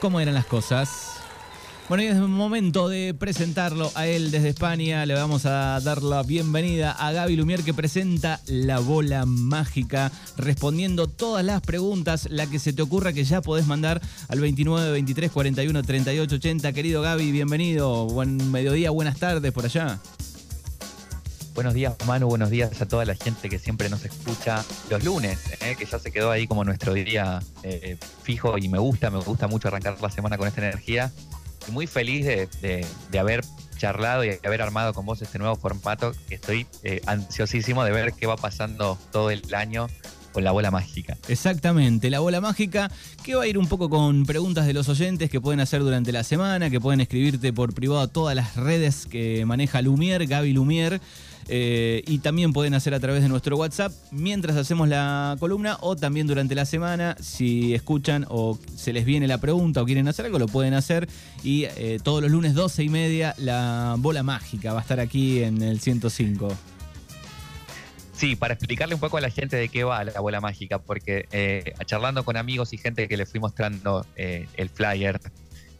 cómo eran las cosas. Bueno, y es momento de presentarlo a él desde España. Le vamos a dar la bienvenida a Gaby Lumier que presenta La Bola Mágica, respondiendo todas las preguntas, la que se te ocurra que ya podés mandar al 29 23 41 38 80. Querido Gaby, bienvenido. Buen mediodía, buenas tardes por allá. Buenos días, Manu. Buenos días a toda la gente que siempre nos escucha los lunes, eh, que ya se quedó ahí como nuestro día eh, fijo y me gusta, me gusta mucho arrancar la semana con esta energía. Y muy feliz de, haber charlado y de haber armado con vos este nuevo formato. Estoy eh, ansiosísimo de ver qué va pasando todo el año con la bola mágica. Exactamente, la bola mágica que va a ir un poco con preguntas de los oyentes que pueden hacer durante la semana, que pueden escribirte por privado a todas las redes que maneja Lumier, Gaby Lumier. Eh, y también pueden hacer a través de nuestro WhatsApp mientras hacemos la columna o también durante la semana. Si escuchan o se les viene la pregunta o quieren hacer algo, lo pueden hacer. Y eh, todos los lunes 12 y media la bola mágica va a estar aquí en el 105. Sí, para explicarle un poco a la gente de qué va la bola mágica, porque eh, charlando con amigos y gente que le fui mostrando el flyer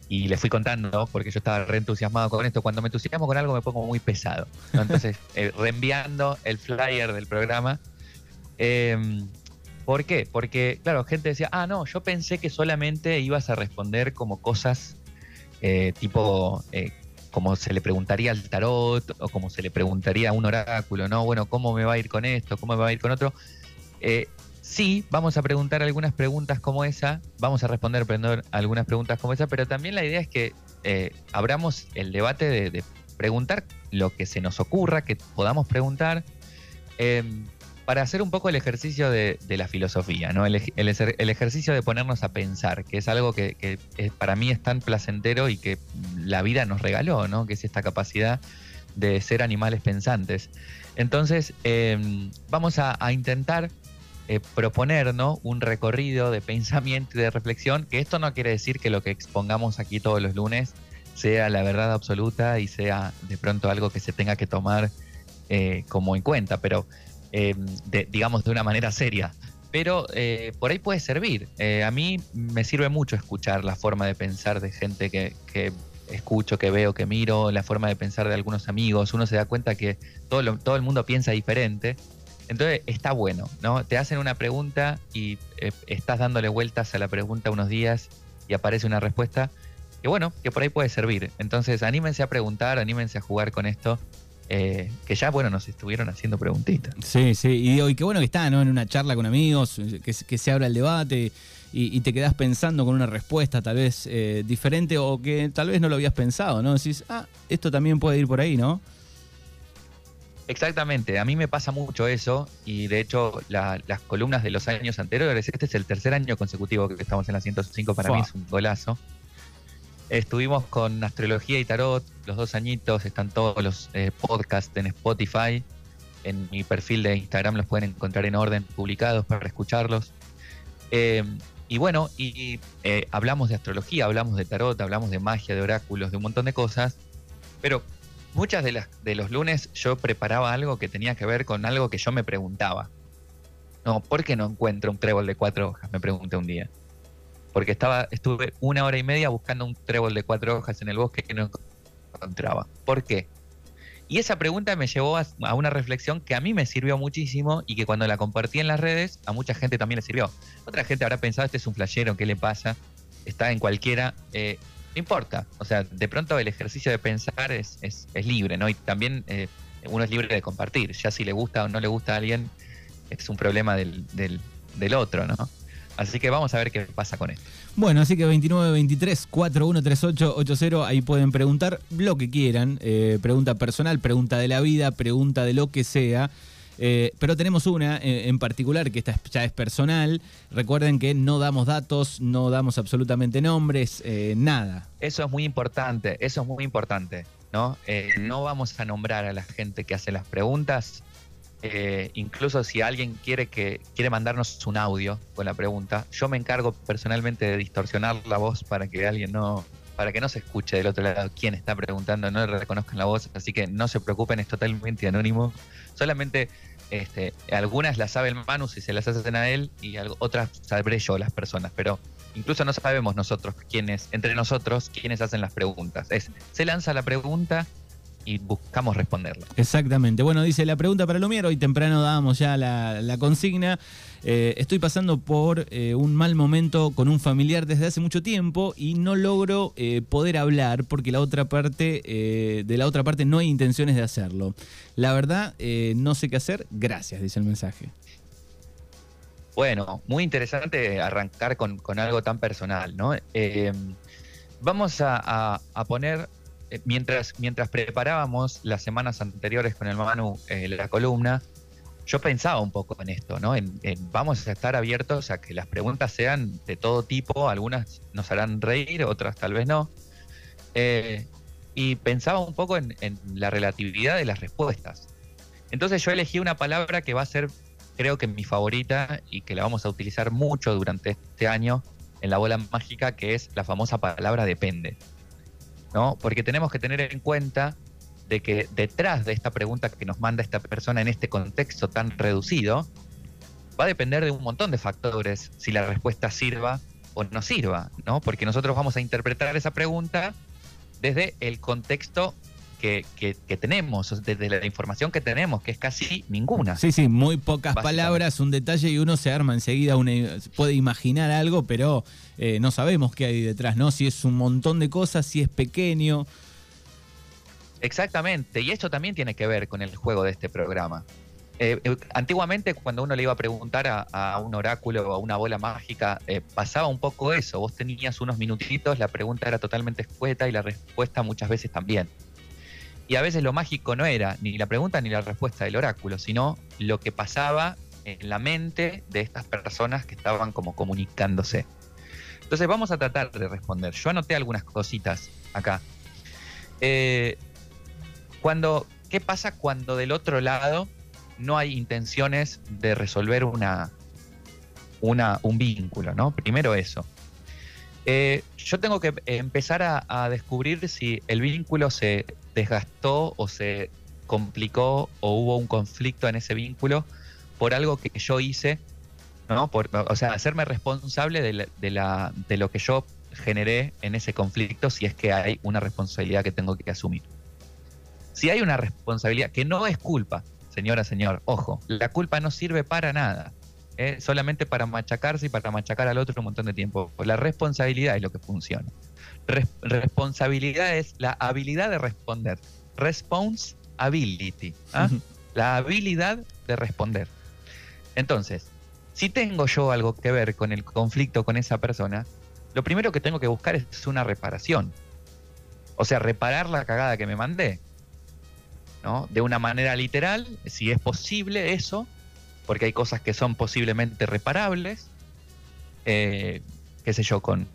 y le fui contando, porque yo estaba re entusiasmado con esto. Cuando me entusiasmo con algo me pongo muy pesado. Entonces, eh, reenviando el flyer del programa. Em, ¿Por qué? Porque, claro, gente decía, ah, no, yo pensé que solamente ibas a responder como cosas eh, tipo, eh, como se le preguntaría al tarot o como se le preguntaría a un oráculo, ¿no? Bueno, ¿cómo me va a ir con esto? ¿Cómo me va a ir con otro? Sí, vamos a preguntar algunas preguntas como esa, vamos a responder algunas preguntas como esa, pero también la idea es que eh, abramos el debate de, preguntar lo que se nos ocurra, que podamos preguntar, em, para hacer un poco el ejercicio de, la filosofía, ¿no? El, ejercicio de ponernos a pensar, que es algo que, para mí es tan placentero y que la vida nos regaló, ¿no? Que es esta capacidad de ser animales pensantes. Entonces, em, vamos a intentar eh, proponer un recorrido de pensamiento y de reflexión, que esto no quiere decir que lo que expongamos aquí todos los lunes sea la verdad absoluta y sea de pronto algo que se tenga que tomar eh, como en cuenta, pero eh, digamos de una manera seria. Pero por ahí puede servir. a mí me sirve mucho escuchar la forma de pensar de gente que, que escucho, que veo, que miro, la forma de pensar de algunos amigos. Uno se da cuenta que todo, todo el mundo piensa diferente entonces está bueno, ¿no? Te hacen una pregunta y eh, estás dándole vueltas a la pregunta unos días y aparece una respuesta que bueno, que por ahí puede servir. Entonces anímense a preguntar, anímense a jugar con esto. Eh, que ya, bueno, nos estuvieron haciendo preguntitas. Sí, sí, y, qué bueno que está, ¿no? En una charla con amigos, que, se abra el debate y, te quedas pensando con una respuesta tal vez eh, diferente o que tal vez no lo habías pensado, ¿no? Decís, ah, esto también puede ir por ahí, ¿no? Exactamente, a mí me pasa mucho eso y de hecho las columnas de los años anteriores, este es el tercer año consecutivo que estamos en la 105, para mí es un golazo. Estuvimos con Astrología y Tarot, los dos añitos, están todos los eh, podcasts en Spotify, en mi perfil de Instagram los pueden encontrar en orden publicados para escucharlos. Eh, y bueno, y, eh, hablamos de astrología, hablamos de tarot, hablamos de magia, de oráculos, de un montón de cosas, pero muchas de, las, de los lunes yo preparaba algo que tenía que ver con algo que yo me preguntaba. No, ¿por qué no encuentro un trébol de cuatro hojas? Me pregunté un día. Porque estaba, estuve una hora y media buscando un trébol de cuatro hojas en el bosque que no encontraba. ¿Por qué? Y esa pregunta me llevó a, una reflexión que a mí me sirvió muchísimo y que cuando la compartí en las redes, a mucha gente también le sirvió. Otra gente habrá pensado, este es un flashero, ¿qué le pasa? Está en cualquiera. Eh, no importa. O sea, de pronto el ejercicio de pensar es, es, libre, ¿no? Y también eh, uno es libre de compartir. Ya si le gusta o no le gusta a alguien, es un problema del, del, otro, ¿no? Así que vamos a ver qué pasa con esto. Bueno, así que 2923 413880, ahí pueden preguntar lo que quieran. Eh, pregunta personal, pregunta de la vida, pregunta de lo que sea. Eh, pero tenemos una eh, en particular que esta ya es personal. Recuerden que no damos datos, no damos absolutamente nombres, eh, nada. Eso es muy importante, eso es muy importante. ¿no? no vamos a nombrar a la gente que hace las preguntas. incluso si alguien quiere que quiere mandarnos un audio con la pregunta, yo me encargo personalmente de distorsionar la voz para que alguien no, para que no se escuche del otro lado quién está preguntando, no le reconozcan la voz, así que no se preocupen, es totalmente anónimo. Solamente este, algunas las sabe el Manu si se las hacen a él y otras sabré yo las personas, pero incluso no sabemos nosotros quiénes, entre nosotros, quiénes hacen las preguntas. Es, se lanza la pregunta y buscamos responderla. Exactamente. Bueno, dice la pregunta para Lumier, hoy temprano dábamos ya la, consigna. Eh, estoy pasando por eh, un mal momento con un familiar desde hace mucho tiempo y no logro eh, poder hablar porque la otra parte, de la otra parte no hay intenciones de hacerlo. La verdad, no sé qué hacer. Gracias, dice el mensaje. Bueno, muy interesante arrancar con, algo tan personal, ¿no? vamos a poner eh, mientras, mientras preparábamos las semanas anteriores con el Manu eh, la columna, yo pensaba un poco en esto, ¿no? En, vamos a estar abiertos a que las preguntas sean de todo tipo, algunas nos harán reír, otras tal vez no. Eh, y pensaba un poco en, en, la relatividad de las respuestas. Entonces yo elegí una palabra que va a ser, creo que mi favorita y que la vamos a utilizar mucho durante este año en la bola mágica, que es la famosa palabra depende. ¿No? Porque tenemos que tener en cuenta de que detrás de esta pregunta que nos manda esta persona en este contexto tan reducido, va a depender de un montón de factores si la respuesta sirva o no sirva, ¿no? Porque nosotros vamos a interpretar esa pregunta desde el contexto que, tenemos, desde la información que tenemos, que es casi ninguna. Sí, sí, muy pocas palabras, un detalle y uno se arma enseguida, uno puede imaginar algo, pero eh, no sabemos qué hay detrás, ¿no? Si es un montón de cosas, si es pequeño. Exactamente, y esto también tiene que ver con el juego de este programa. Eh, eh, antiguamente, cuando uno le iba a preguntar a, un oráculo o a una bola mágica, pasaba un poco eso. Vos tenías unos minutitos, la pregunta era totalmente escueta y la respuesta muchas veces también. Y a veces lo mágico no era ni la pregunta ni la respuesta del oráculo, sino lo que pasaba en la mente de estas personas que estaban como comunicándose. Entonces vamos a tratar de responder. Yo anoté algunas cositas acá. Eh, cuando, ¿Qué pasa cuando del otro lado no hay intenciones de resolver una, una un vínculo? ¿no? Primero eso. Eh, yo tengo que empezar a, descubrir si el vínculo se desgastó o se complicó o hubo un conflicto en ese vínculo por algo que yo hice ¿no? o sea, hacerme responsable de, lo que yo generé en ese conflicto si es que hay una responsabilidad que tengo que asumir. Si hay una responsabilidad que no es culpa, señora, señor, ojo, la culpa no sirve para nada, ¿eh? solamente para machacarse y para machacar al otro un montón de tiempo. La responsabilidad es lo que funciona. responsabilidad es la habilidad de responder. Responsibility. ¿ah? La habilidad de responder. Entonces, si tengo yo algo que ver con el conflicto con esa persona, lo primero que tengo que buscar es una reparación. O sea, reparar la cagada que me mandé. ¿no? De una manera literal, si es posible eso, porque hay cosas que son posiblemente reparables, eh, qué sé yo, con,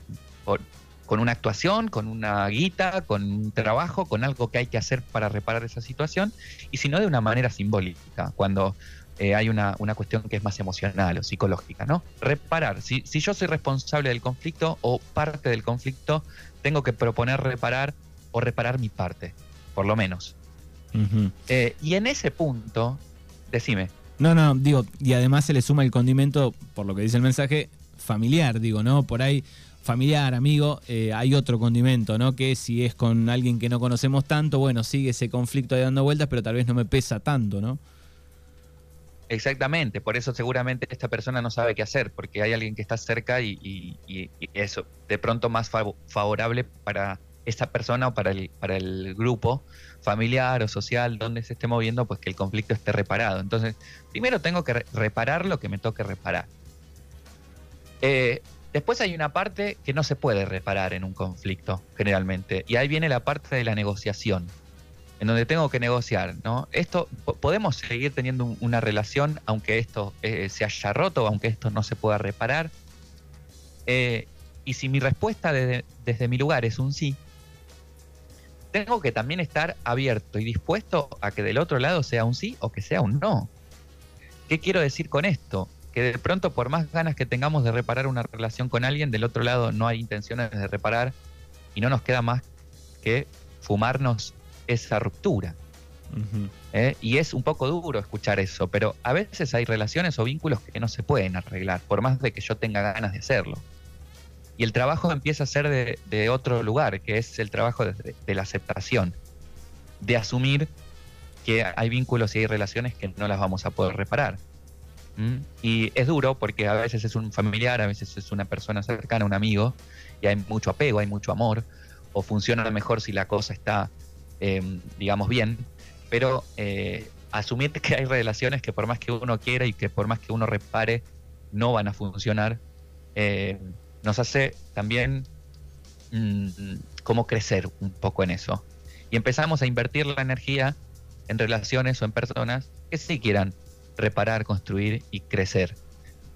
con, una actuación, con una guita, con un trabajo, con algo que hay que hacer para reparar esa situación, y si no de una manera simbólica, cuando eh, hay una, cuestión que es más emocional o psicológica, ¿no? Reparar. Si, si yo soy responsable del conflicto o parte del conflicto, tengo que proponer reparar o reparar mi parte, por lo menos. Eh, y en ese punto, decime. No, no, digo, y además se le suma el condimento, por lo que dice el mensaje, familiar, digo, ¿no? Por ahí, familiar, amigo, eh, hay otro condimento, ¿no? Que si es con alguien que no conocemos tanto, bueno, sigue ese conflicto ahí dando vueltas, pero tal vez no me pesa tanto, ¿no? Exactamente, por eso seguramente esta persona no sabe qué hacer, porque hay alguien que está cerca y, eso, de pronto más favorable para esta persona o para el, para el grupo familiar o social donde se esté moviendo, pues que el conflicto esté reparado. Entonces, primero tengo que reparar lo que me toque reparar. Eh, después hay una parte que no se puede reparar en un conflicto, generalmente, y ahí viene la parte de la negociación en donde tengo que negociar, ¿no? Esto, podemos seguir teniendo una relación aunque esto eh, se haya roto, aunque esto no se pueda reparar. Eh, y si mi respuesta desde, mi lugar es un sí, tengo que también estar abierto y dispuesto a que del otro lado sea un sí o que sea un no. ¿Qué quiero decir con esto? Que de pronto por más ganas que tengamos de reparar una relación con alguien, del otro lado no hay intenciones de reparar y no nos queda más que fumarnos esa ruptura. ¿Eh? Y es un poco duro escuchar eso, pero a veces hay relaciones o vínculos que no se pueden arreglar, por más de que yo tenga ganas de hacerlo. Y el trabajo empieza a ser de, otro lugar, que es el trabajo de, la aceptación, de asumir que hay vínculos y hay relaciones que no las vamos a poder reparar. Y es duro porque a veces es un familiar, a veces es una persona cercana, un amigo, y hay mucho apego, hay mucho amor, o funciona mejor si la cosa está, em, digamos, bien, pero eh, asumir que hay relaciones que por más que uno quiera y que por más que uno repare, no van a funcionar, eh, nos hace también mm, como crecer un poco en eso. Y empezamos a invertir la energía en relaciones o en personas que sí quieran reparar, construir y crecer.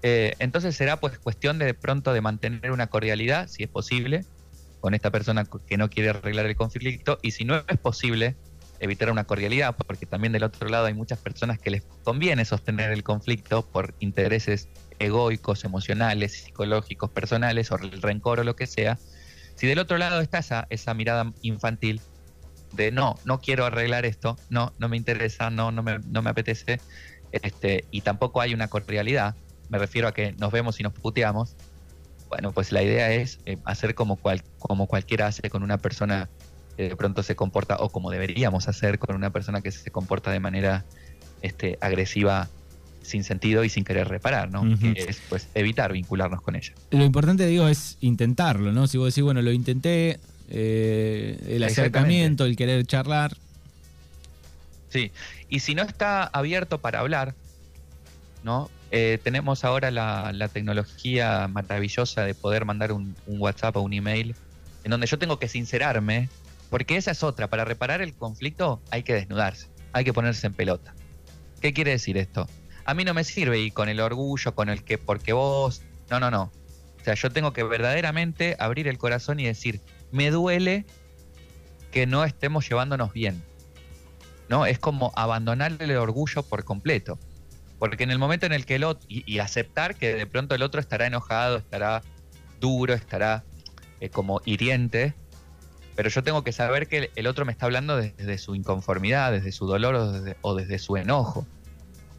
Eh, entonces será pues cuestión de, de pronto de mantener una cordialidad, si es posible, con esta persona que no quiere arreglar el conflicto y si no es posible, evitar una cordialidad, porque también del otro lado hay muchas personas que les conviene sostener el conflicto por intereses egoicos, emocionales, psicológicos, personales, o el rencor o lo que sea. Si del otro lado está esa, esa mirada infantil de no, no quiero arreglar esto, no, no me interesa, no, no me, no me apetece, este, y tampoco hay una cordialidad, me refiero a que nos vemos y nos puteamos, bueno, pues la idea es eh, hacer como, cual, como cualquiera hace con una persona de pronto se comporta, o como deberíamos hacer con una persona que se comporta de manera este, agresiva sin sentido y sin querer reparar, ¿no? Que es pues evitar vincularnos con ella. Lo importante, digo, es intentarlo, ¿no? Si vos decís, bueno, lo intenté, eh, el acercamiento, el querer charlar. Sí, y si no está abierto para hablar, ¿no? Eh, tenemos ahora la, tecnología maravillosa de poder mandar un, WhatsApp o un email en donde yo tengo que sincerarme, porque esa es otra. Para reparar el conflicto hay que desnudarse, hay que ponerse en pelota. ¿Qué quiere decir esto? A mí no me sirve y con el orgullo, con el que porque vos. No, no, no. O sea, yo tengo que verdaderamente abrir el corazón y decir, me duele que no estemos llevándonos bien. ¿No? Es como abandonarle el orgullo por completo. Porque en el momento en el que el otro, y, aceptar que de pronto el otro estará enojado, estará duro, estará eh, como hiriente, pero yo tengo que saber que el otro me está hablando desde, su inconformidad, desde su dolor o desde, su enojo.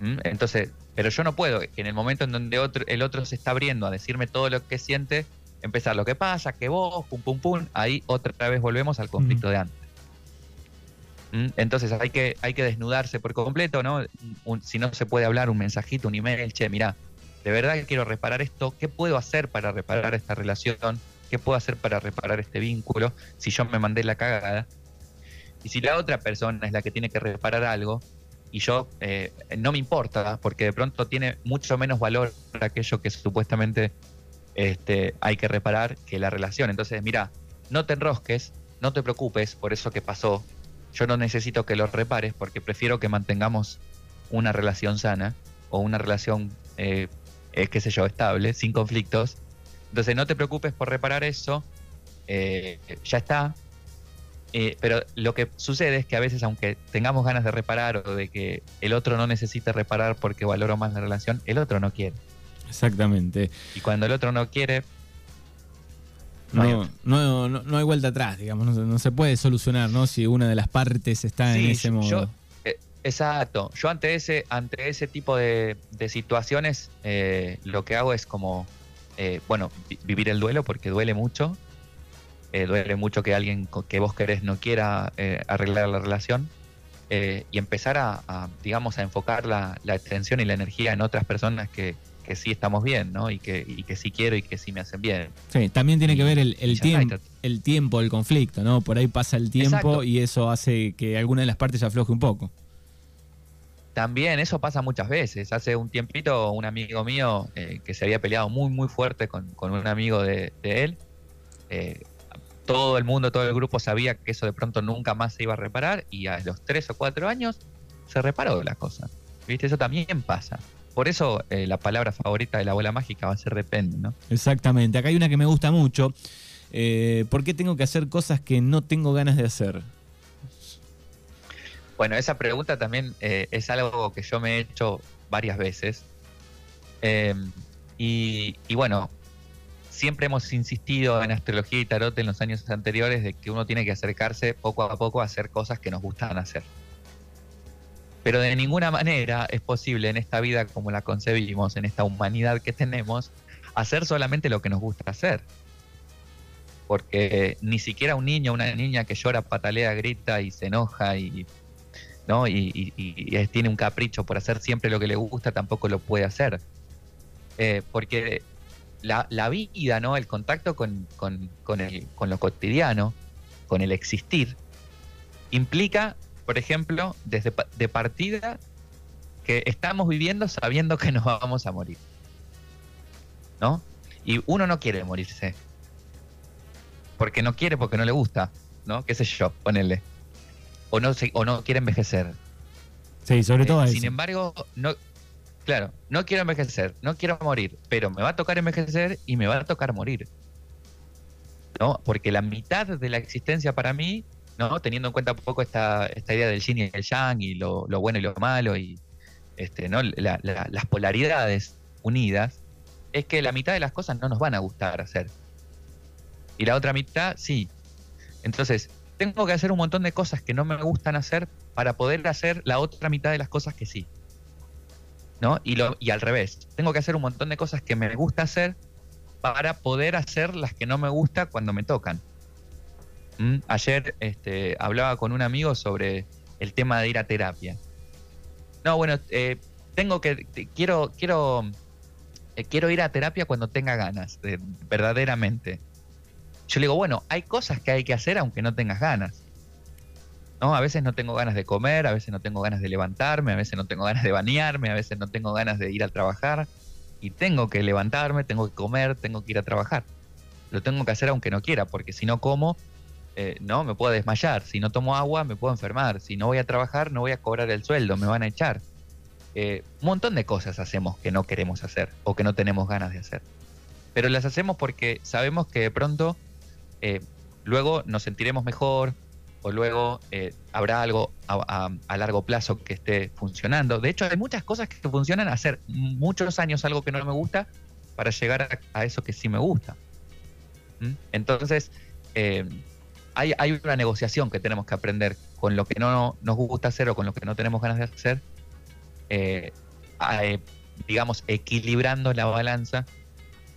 ¿Mm? Entonces, pero yo no puedo, en el momento en donde otro, el otro se está abriendo a decirme todo lo que siente, empezar lo que pasa, que vos, pum, pum, pum, ahí otra vez volvemos al conflicto de antes. ¿Mm? Entonces hay que, hay que desnudarse por completo, ¿no? si no se puede hablar, un mensajito, un email, che, mira, de verdad que quiero reparar esto, ¿qué puedo hacer para reparar esta relación? ¿Qué puedo hacer para reparar este vínculo? Si yo me mandé la cagada. Y si la otra persona es la que tiene que reparar algo, y yo eh, no me importa, porque de pronto tiene mucho menos valor aquello que supuestamente este, hay que reparar que la relación. Entonces, mira, no te enrosques, no te preocupes por eso que pasó, yo no necesito que lo repares porque prefiero que mantengamos una relación sana o una relación, eh, eh, qué sé yo, estable, sin conflictos. Entonces no te preocupes por reparar eso, eh, ya está. pero lo que sucede es que a veces, aunque tengamos ganas de reparar o de que el otro no necesite reparar porque valoro más la relación, el otro no quiere. Exactamente. Y cuando el otro no quiere, no, no, no, hay vuelta atrás, digamos, no, se puede solucionar, ¿no? Si una de las partes está en ese modo. Eh, exacto. Yo ante ese, ante ese tipo de, situaciones, eh, lo que hago es como, eh, bueno, vivir el duelo porque duele mucho. duele mucho que alguien que vos querés no quiera arreglar la relación. y empezar a, digamos, a enfocar la, la atención y la energía en otras personas que, que sí estamos bien, ¿no? Y que, y que sí quiero y que sí me hacen bien. Sí, también tiene que ver el, tiempo, el tiempo del conflicto, ¿no? Por ahí pasa el tiempo y eso hace que alguna de las partes afloje un poco. También eso pasa muchas veces. Hace un tiempito un amigo mío eh, que se había peleado muy, muy fuerte con, un amigo de, él. Eh, todo el mundo, todo el grupo sabía que eso de pronto nunca más se iba a reparar y a los tres o cuatro años se reparó la cosa. ¿Viste? Eso también pasa. Por eso eh, la palabra favorita de la abuela mágica va a ser depende, ¿no? Exactamente. Acá hay una que me gusta mucho. ¿Por qué tengo que hacer cosas que no tengo ganas de hacer? Bueno, esa pregunta también eh, es algo que yo me he hecho varias veces. Y, y, bueno, siempre hemos insistido en astrología y tarot en los años anteriores de que uno tiene que acercarse poco a poco a hacer cosas que nos gustan hacer. Pero de ninguna manera es posible en esta vida como la concebimos, en esta humanidad que tenemos, hacer solamente lo que nos gusta hacer. porque ni siquiera un niño, una niña que llora, patalea, grita y se enoja y, ¿no? y, tiene un capricho por hacer siempre lo que le gusta, tampoco lo puede hacer. Eh, porque la, vida, ¿no? el contacto con, el, con lo cotidiano, con el existir, implica, por ejemplo, desde de partida, que estamos viviendo sabiendo que nos vamos a morir. ¿No? Y uno no quiere morirse porque no quiere, porque no le gusta, ¿no? ¿Qué sé yo? Ponele. O no, o no quiere envejecer. Sí, sobre todo eh, Sin embargo, no, claro, no quiero envejecer, no quiero morir, pero me va a tocar envejecer y me va a tocar morir. ¿No? Porque la mitad de la existencia para mí, ¿no? Teniendo en cuenta un poco esta, esta idea del yin y el yang y lo, bueno y lo malo y este, ¿no? las polaridades unidas, es que la mitad de las cosas no nos van a gustar hacer y la otra mitad sí. Entonces, tengo que hacer un montón de cosas que no me gustan hacer para poder hacer la otra mitad de las cosas que sí. ¿No? Y, lo, y al revés, tengo que hacer un montón de cosas que me gusta hacer para poder hacer las que no me gusta cuando me tocan. ¿Mm? Ayer este, hablaba con un amigo sobre el tema de ir a terapia. No, bueno, eh, tengo que, quiero, quiero, eh, quiero ir a terapia cuando tenga ganas, verdaderamente. Yo le digo, bueno, hay cosas que hay que hacer aunque no tengas ganas. ¿No? A veces no tengo ganas de comer, a veces no tengo ganas de levantarme, a veces no tengo ganas de bañarme, a veces no tengo ganas de ir a trabajar. Y tengo que levantarme, tengo que comer, tengo que ir a trabajar. Lo tengo que hacer aunque no quiera, porque si no como, eh, no, me puedo desmayar. Si no tomo agua, me puedo enfermar. Si no voy a trabajar, no voy a cobrar el sueldo, me van a echar. Eh, un montón de cosas hacemos que no queremos hacer o que no tenemos ganas de hacer. Pero las hacemos porque sabemos que de pronto eh, luego nos sentiremos mejor o luego eh, habrá algo a, largo plazo que esté funcionando. De hecho, hay muchas cosas que funcionan hacer muchos años algo que no me gusta para llegar a, eso que sí me gusta. ¿Mm? Entonces, eh, hay, una negociación que tenemos que aprender con lo que no nos gusta hacer o con lo que no tenemos ganas de hacer, digamos, equilibrando la balanza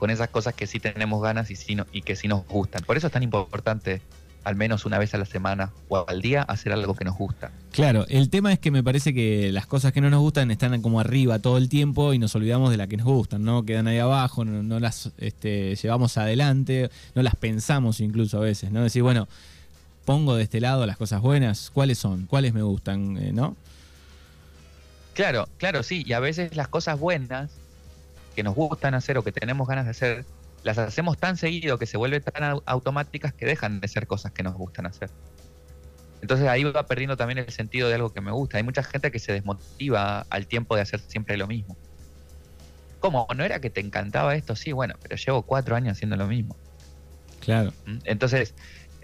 con esas cosas que sí tenemos ganas y, sí y que sí nos gustan. Por eso es tan importante al menos una vez a la semana o al día hacer algo que nos gusta. Claro, el tema es que me parece que las cosas que no nos gustan están como arriba todo el tiempo y nos olvidamos de las que nos gustan, ¿no? Quedan ahí abajo, no, las este, llevamos adelante, no las pensamos incluso a veces, ¿no? Decir, bueno, pongo de este lado las cosas buenas, ¿cuáles son? ¿Cuáles me gustan? Eh, ¿No? Claro, claro, sí, y a veces las cosas buenas que nos gustan hacer o que tenemos ganas de hacer, las hacemos tan seguido que se vuelven tan automáticas que dejan de ser cosas que nos gustan hacer. Entonces ahí va perdiendo también el sentido de algo que me gusta. Hay mucha gente que se desmotiva al tiempo de hacer siempre lo mismo. ¿Cómo? ¿No era que te encantaba esto? Sí, bueno, pero llevo cuatro años haciendo lo mismo. Claro. ¿Mm? Entonces,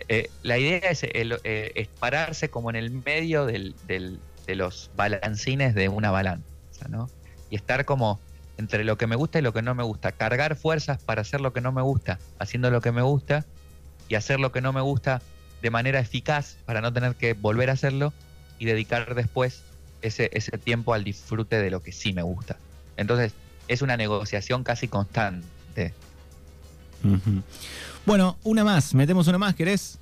eh, la idea es, eh, pararse como en el medio de los balancines de una balanza, ¿no? Y estar como entre lo que me gusta y lo que no me gusta. Cargar fuerzas para hacer lo que no me gusta, haciendo lo que me gusta, y hacer lo que no me gusta de manera eficaz para no tener que volver a hacerlo y dedicar después ese, ese tiempo al disfrute de lo que sí me gusta. Entonces, es una negociación casi constante. Bueno, una más, metemos una más, ¿querés?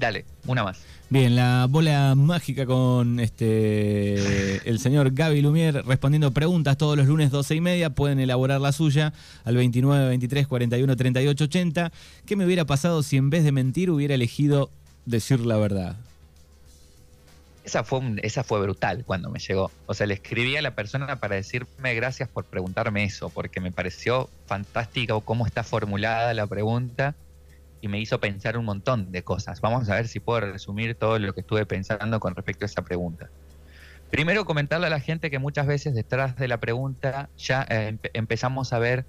Dale, una más. Bien, la bola mágica con este el señor Gaby Lumier respondiendo preguntas todos los lunes 12 y media. Pueden elaborar la suya al 29 23 41 38 80. ¿Qué me hubiera pasado si en vez de mentir hubiera elegido decir la verdad? Esa fue, esa fue brutal cuando me llegó. O sea, le escribí a la persona para decirme gracias por preguntarme eso, porque me pareció fantástico cómo está formulada la pregunta y me hizo pensar un montón de cosas. Vamos a ver si puedo resumir todo lo que estuve pensando con respecto a esa pregunta. Primero comentarle a la gente que muchas veces detrás de la pregunta ya eh, empezamos a ver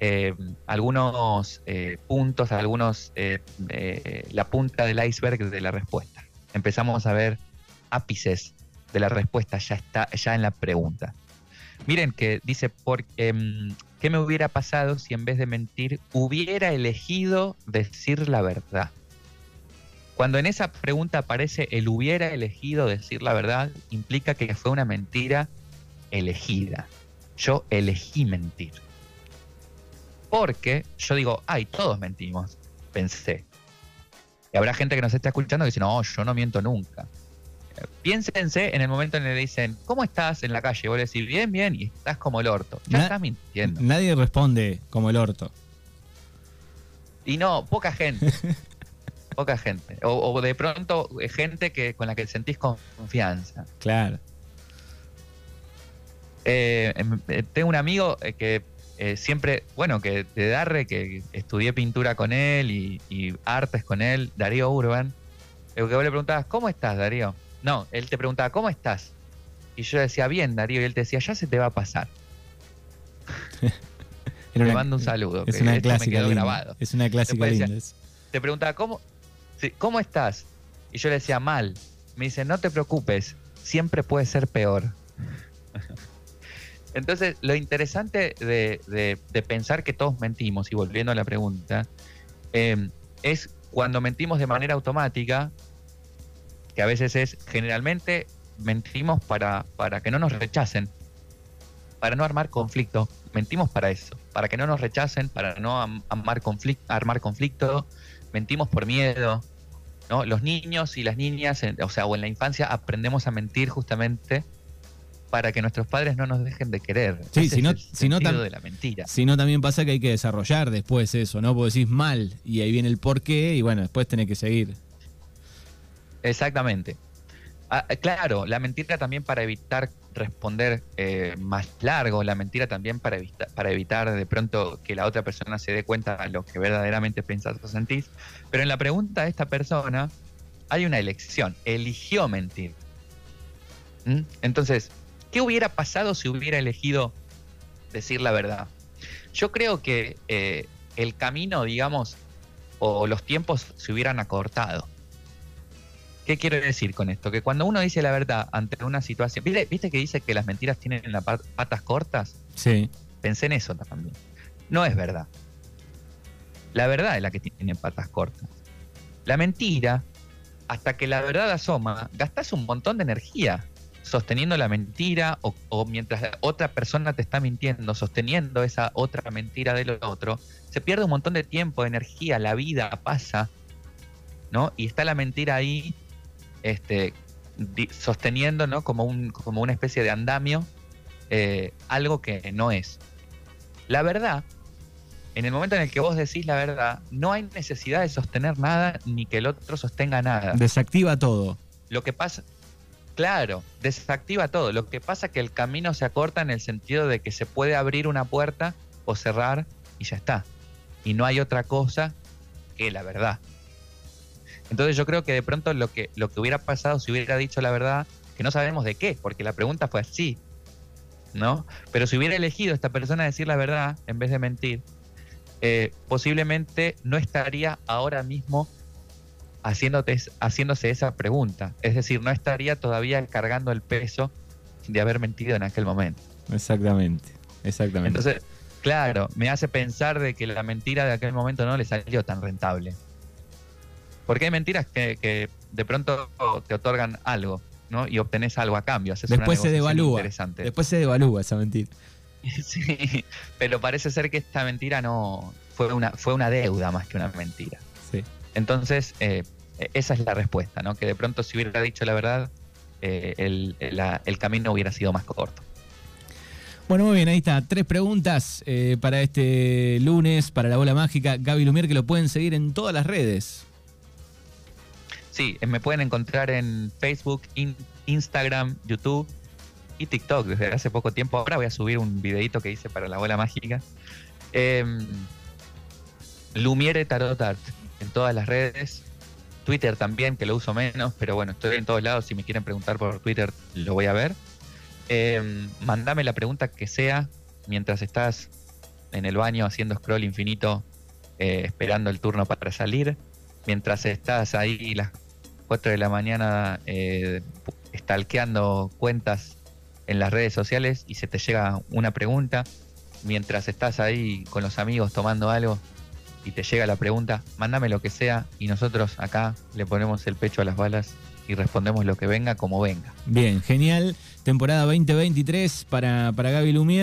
eh, algunos eh, puntos, algunos la punta del iceberg de la respuesta. Empezamos a ver ápices de la respuesta ya está ya en la pregunta. Miren que dice por em, ¿Qué me hubiera pasado si en vez de mentir hubiera elegido decir la verdad? Cuando en esa pregunta aparece el hubiera elegido decir la verdad, implica que fue una mentira elegida. Yo elegí mentir. Porque yo digo, ay, todos mentimos. pensé. Y habrá gente que nos está escuchando que dice, no, yo no miento nunca. Piénsense en el momento en el que le dicen, ¿cómo estás en la calle? Vos le decís, bien, bien, y estás como el orto. Ya Na- estás mintiendo. Nadie responde como el orto. Y no, poca gente. poca gente. O, o de pronto eh, gente que con la que sentís confianza. Claro. Eh, em, eh, tengo un amigo eh, que eh, siempre, bueno, que de Darre, que estudié pintura con él y, y artes con él, Darío Urban. que vos le preguntabas, ¿cómo estás, Darío? No, él te preguntaba, ¿cómo estás? Y yo decía, bien, Darío. Y él te decía, ya se te va a pasar. Te mando un saludo. Es que una me clásica quedó linda. grabado. Es una clásica decía- linda. te preguntaba, ¿cómo, sí, ¿cómo estás? Y yo le decía, mal. Me dice, no te preocupes, siempre puede ser peor. Entonces, lo interesante de, de- de pensar que todos mentimos, y volviendo a la pregunta, eh, es cuando mentimos de manera automática, que a veces es, generalmente mentimos para, para que no nos rechacen, para no armar conflicto, mentimos para eso, para que no nos rechacen, para no am- amar conflic- armar conflicto, mentimos por miedo, ¿no? Los niños y las niñas, en- o sea, o en la infancia aprendemos a mentir justamente para que nuestros padres no nos dejen de querer. Sí, si no- si no de la mentira. Si no, también pasa que hay que desarrollar después eso, ¿no? Porque decís mal y ahí viene el porqué y bueno, después tenés que seguir. Exactamente. Ah, eh, claro, la mentira también para evitar responder eh, más largo, la mentira también para, evita- para evitar de pronto que la otra persona se dé cuenta de lo que verdaderamente pensás o sentís. Pero en la pregunta de esta persona hay una elección, eligió mentir. ¿Mm? Entonces, ¿qué hubiera pasado si hubiera elegido decir la verdad? Yo creo que eh, el camino, digamos, o los tiempos se hubieran acortado. ¿Qué quiero decir con esto? Que cuando uno dice la verdad ante una situación. ¿Viste, viste que dice que las mentiras tienen las pat- patas cortas? Sí. Pensé en eso también. No es verdad. La verdad es la que tiene patas cortas. La mentira, hasta que la verdad asoma, gastas un montón de energía sosteniendo la mentira o, o mientras otra persona te está mintiendo, sosteniendo esa otra mentira del otro, se pierde un montón de tiempo, energía, la vida pasa, ¿no? Y está la mentira ahí, este, di- sosteniendo, ¿no? Como, un, como una especie de andamio, eh, algo que no es. La verdad, en el momento en el que vos decís la verdad, no hay necesidad de sostener nada ni que el otro sostenga nada. Desactiva todo. Lo que pasa, claro, desactiva todo. Lo que pasa es que el camino se acorta en el sentido de que se puede abrir una puerta o cerrar y ya está. Y no hay otra cosa que la verdad. Entonces yo creo que de pronto lo que, lo que hubiera pasado si hubiera dicho la verdad, que no sabemos de qué, porque la pregunta fue así, ¿no? Pero si hubiera elegido esta persona decir la verdad en vez de mentir, eh, posiblemente no estaría ahora mismo haciéndote, haciéndose esa pregunta. Es decir, no estaría todavía cargando el peso de haber mentido en aquel momento. Exactamente. Exactamente. Entonces, claro, me hace pensar de que la mentira de aquel momento no le salió tan rentable. Porque hay mentiras que, que de pronto te otorgan algo, ¿no? Y obtenés algo a cambio. haces una después se negociación devalúa. Interesante. Después se devalúa esa mentira. Sí, pero parece ser que esta mentira no fue una, fue una deuda más que una mentira. Sí. Entonces, eh, esa es la respuesta, ¿no? Que de pronto si hubiera dicho la verdad, eh, el, la- el camino hubiera sido más corto. Bueno, muy bien, ahí está. Tres preguntas eh, para este lunes, para la bola mágica. Gaby Lumier, que lo pueden seguir en todas las redes. Sí, eh, me pueden encontrar en Facebook, in- Instagram, YouTube y TikTok desde hace poco tiempo. Ahora voy a subir un videito que hice para la bola mágica. Em, Lumiere Tarot Art en todas las redes. Twitter también, que lo uso menos, pero bueno, estoy en todos lados. Si me quieren preguntar por Twitter, lo voy a ver. Em, mandame la pregunta que sea mientras estás en el baño haciendo scroll infinito, eh, esperando el turno para salir. Mientras estás ahí las 4 de la mañana eh, stalkeando cuentas en las redes sociales y se te llega una pregunta. Mientras estás ahí con los amigos tomando algo y te llega la pregunta, mándame lo que sea y nosotros acá le ponemos el pecho a las balas y respondemos lo que venga como venga. Bien, genial. Temporada 2023 para, para Gaby Lumier.